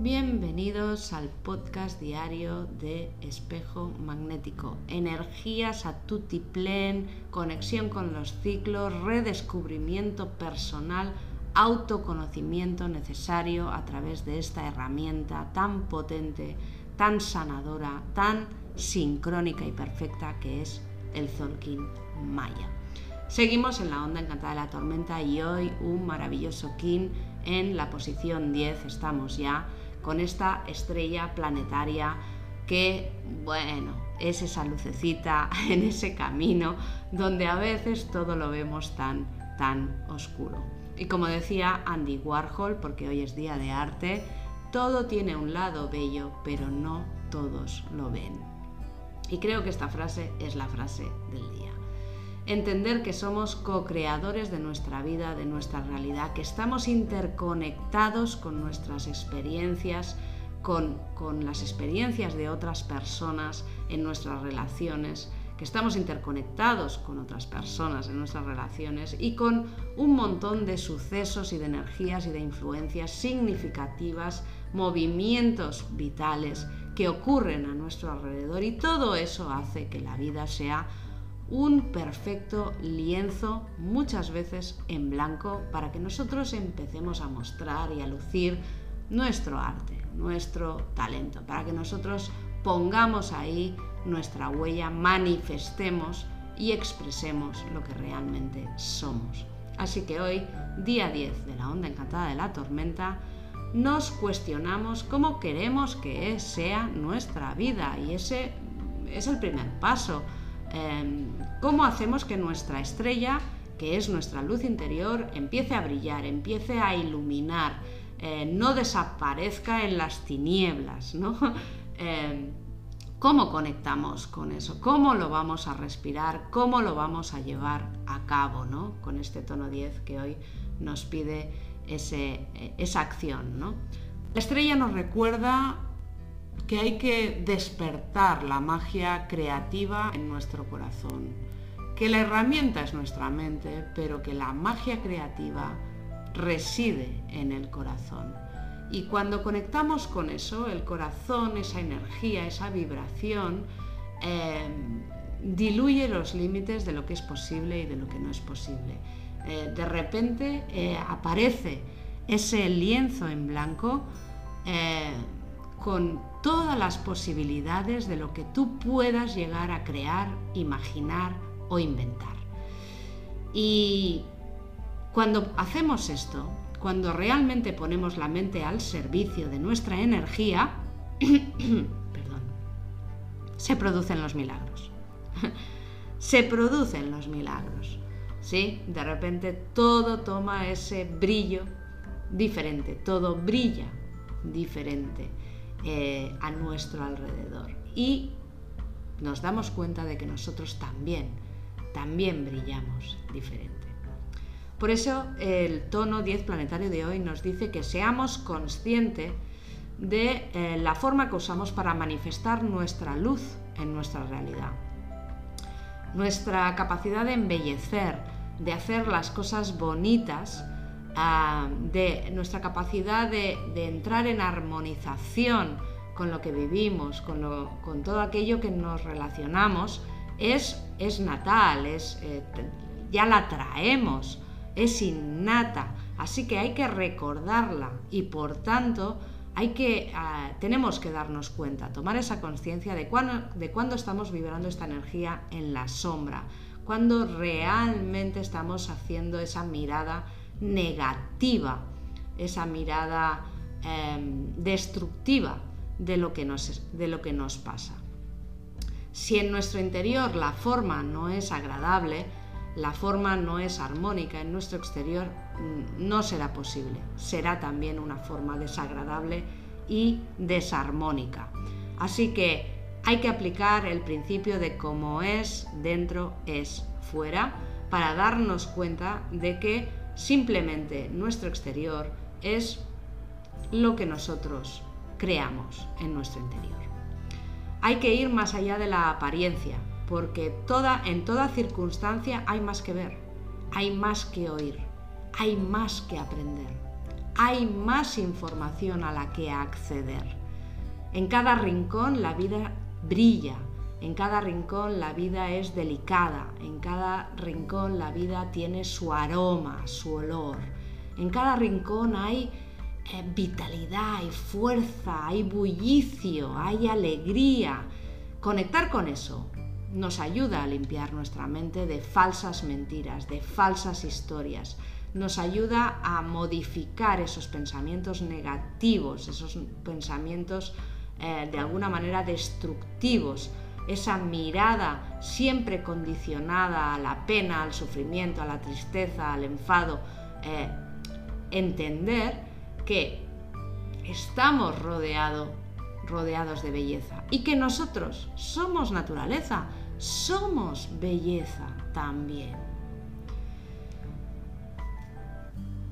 Bienvenidos al podcast diario de Espejo Magnético. Energías a tutti plen, conexión con los ciclos, redescubrimiento personal, autoconocimiento necesario a través de esta herramienta tan potente, tan sanadora, tan sincrónica y perfecta que es el Zolkin Maya. Seguimos en la onda encantada de la tormenta y hoy un maravilloso Kin en la posición 10. Estamos ya con esta estrella planetaria que, bueno, es esa lucecita en ese camino donde a veces todo lo vemos tan, tan oscuro. Y como decía Andy Warhol, porque hoy es día de arte, todo tiene un lado bello, pero no todos lo ven. Y creo que esta frase es la frase del día entender que somos co-creadores de nuestra vida, de nuestra realidad, que estamos interconectados con nuestras experiencias, con, las experiencias de otras personas en nuestras relaciones, que estamos interconectados con otras personas en nuestras relaciones y con un montón de sucesos y de energías y de influencias significativas, movimientos vitales que ocurren a nuestro alrededor y todo eso hace que la vida sea un perfecto lienzo, muchas veces en blanco, para que nosotros empecemos a mostrar y a lucir nuestro arte, nuestro talento, para que nosotros pongamos ahí nuestra huella, manifestemos y expresemos lo que realmente somos. Así que hoy, día 10 de la onda encantada de la tormenta, nos cuestionamos cómo queremos que sea nuestra vida y ese es el primer paso Em, cómo hacemos que nuestra estrella, que es nuestra luz interior, empiece a brillar, empiece a iluminar, eh, no desaparezca en las tinieblas, ¿no? Em, ¿Cómo conectamos con eso? ¿Cómo lo vamos a respirar? ¿Cómo lo vamos a llevar a cabo ¿no? con este tono 10 que hoy nos pide eh, esa acción? ¿no? La estrella nos recuerda que hay que despertar la magia creativa en nuestro corazón, que la herramienta es nuestra mente, pero que la magia creativa reside en el corazón. Y cuando conectamos con eso, el corazón, esa energía, esa vibración, eh, diluye los límites de lo que es posible y de lo que no es posible. Eh, de repente eh, aparece ese lienzo en blanco con todas las posibilidades de lo que tú puedas llegar a crear, imaginar o inventar. Y cuando hacemos esto, cuando realmente ponemos la mente al servicio de nuestra energía, perdón, se producen los milagros. se producen los milagros. ¿Sí? De repente todo toma ese brillo diferente, todo brilla diferente. Eh, a nuestro alrededor. Y nos damos cuenta de que nosotros también, también brillamos diferente. Por eso el tono 10 planetario de hoy nos dice que seamos conscientes de eh, la forma que usamos para manifestar nuestra luz en nuestra realidad. Nuestra capacidad de embellecer, de hacer las cosas bonitas, de nuestra capacidad de, entrar en armonización con lo que vivimos, con, todo aquello que nos relacionamos, es, es natal, es, eh, ya la traemos, es innata, así que hay que recordarla y por tanto hay que, ah, tenemos que darnos cuenta, tomar esa conciencia de cuándo, de cuándo estamos vibrando esta energía en la sombra, cuando realmente estamos haciendo esa mirada negativa, esa mirada em, destructiva de lo, que nos, de lo que nos pasa. Si en nuestro interior la forma no es agradable, la forma no es armónica, en nuestro exterior mm, no será posible. Será también una forma desagradable y desarmónica. Así que hay que aplicar el principio de cómo es dentro es fuera para darnos cuenta de que Simplemente nuestro exterior es lo que nosotros creamos en nuestro interior. Hay que ir más allá de la apariencia, porque en toda circunstancia hay más que ver, hay más que oír, hay más que aprender, hay más información a la que acceder. En cada rincón la vida brilla, en cada rincón la vida es delicada, en cada rincón la vida tiene su aroma, su olor. En cada rincón hay eh, vitalidad, hay fuerza, hay bullicio, hay alegría. Conectar con eso nos ayuda a limpiar nuestra mente de falsas mentiras, de falsas historias, nos ayuda a modificar esos pensamientos negativos, esos pensamientos eh, de alguna manera destructivos, esa mirada siempre condicionada a la pena, al sufrimiento, a la tristeza, al enfado, eh, entender que estamos rodeados de belleza y que nosotros somos naturaleza, somos belleza también.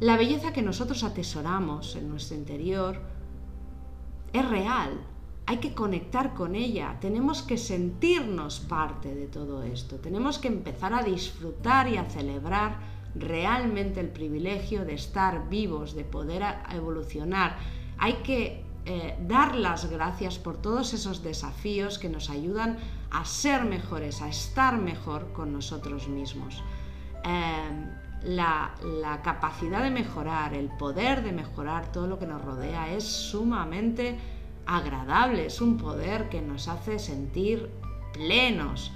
La belleza que nosotros atesoramos en nuestro interior es real, hay que conectar con ella, tenemos que sentirnos parte de todo esto, tenemos que empezar a disfrutar y a celebrar realmente el privilegio de estar vivos, de poder evolucionar. Hay que eh, dar las gracias por todos esos desafíos que nos ayudan a ser mejores, a estar mejor con nosotros mismos. Eh, la, capacidad de mejorar, el poder de mejorar todo lo que nos rodea es sumamente agradable, es un poder que nos hace sentir plenos.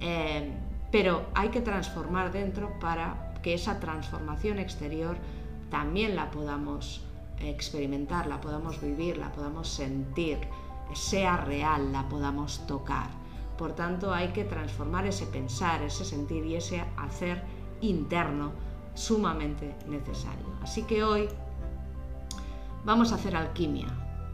Eh, pero hay que transformar dentro para que esa transformación exterior también la podamos experimentar, la podamos vivir, la podamos sentir, sea real, la podamos tocar. Por tanto, hay que transformar ese pensar, ese sentir y ese hacer interno sumamente necesario. Así que hoy vamos a hacer alquimia,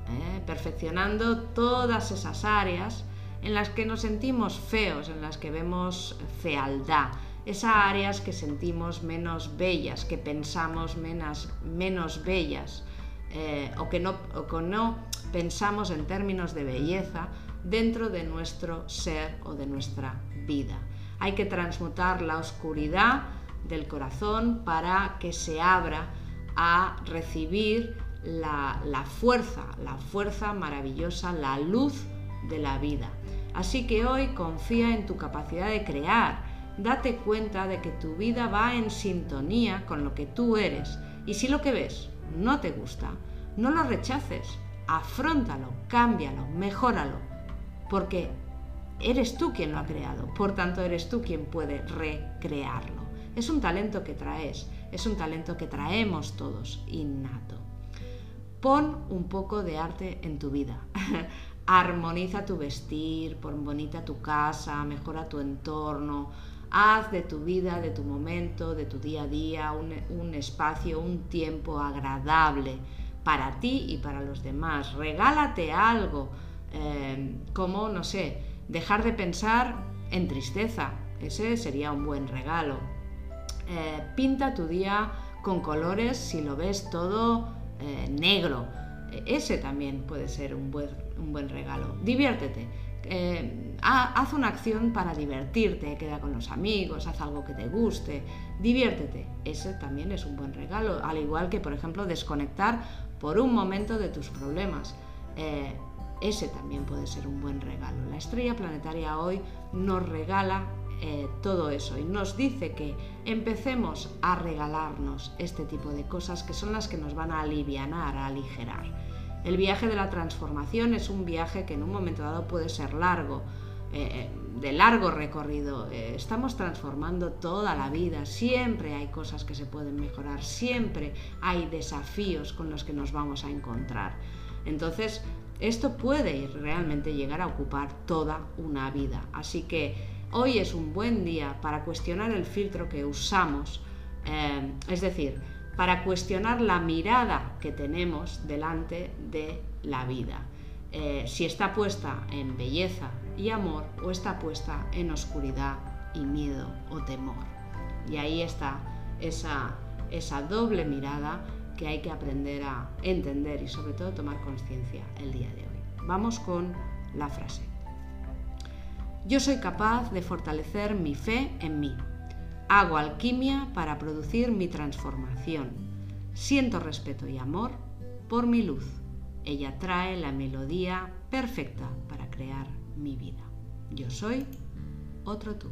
¿eh? perfeccionando todas esas áreas en las que nos sentimos feos, en las que vemos fealdad, esas áreas que sentimos menos bellas, que pensamos menos, menos bellas, eh, o, que no, o que no pensamos en términos de belleza dentro de nuestro ser o de nuestra vida. Hay que transmutar la oscuridad del corazón para que se abra a recibir la, fuerza, la fuerza maravillosa, la luz de la vida. Así que hoy confía en tu capacidad de crear, date cuenta de que tu vida va en sintonía con lo que tú eres y si lo que ves no te gusta, no lo rechaces, afrontalo, cámbialo, mejóralo, porque eres tú quien lo ha creado, por tanto eres tú quien puede recrearlo. Es un talento que traes, es un talento que traemos todos, innato. Pon un poco de arte en tu vida. Armoniza tu vestir, pon bonita tu casa, mejora tu entorno, haz de tu vida, de tu momento, de tu día a día, un, espacio, un tiempo agradable para ti y para los demás. Regálate algo, eh, como, no sé, dejar de pensar en tristeza. Ese sería un buen regalo. Eh, pinta tu día con colores si lo ves todo eh, negro. E, ese también puede ser un buen, un buen regalo. Diviértete. Eh, haz una acción para divertirte, queda con los amigos, haz algo que te guste, diviértete. Ese también es un buen regalo, al igual que, por ejemplo, desconectar por un momento de tus problemas. ese también puede ser un buen regalo. La estrella planetaria hoy nos regala eh, todo eso y nos dice que empecemos a regalarnos este tipo de cosas que son las que nos van a aliviar, a aligerar. El viaje de la transformación es un viaje que en un momento dado puede ser largo, eh, eh, de largo recorrido. estamos transformando toda la vida, siempre hay cosas que se pueden mejorar, siempre hay desafíos con los que nos vamos a encontrar. Entonces, esto puede realmente llegar a ocupar toda una vida. Así que Hoy es un buen día para cuestionar el filtro que usamos, eh, es decir, para cuestionar la mirada que tenemos delante de la vida. Eh, si está puesta en belleza y amor o está puesta en oscuridad y miedo o temor. Y ahí está esa, esa doble mirada que hay que aprender a entender y sobre todo tomar conciencia el día de hoy. Vamos con la frase. Yo soy capaz de fortalecer mi fe en mí. Hago alquimia para producir mi transformación. Siento respeto y amor por mi luz. Ella trae la melodía perfecta para crear mi vida. Yo soy otro tú.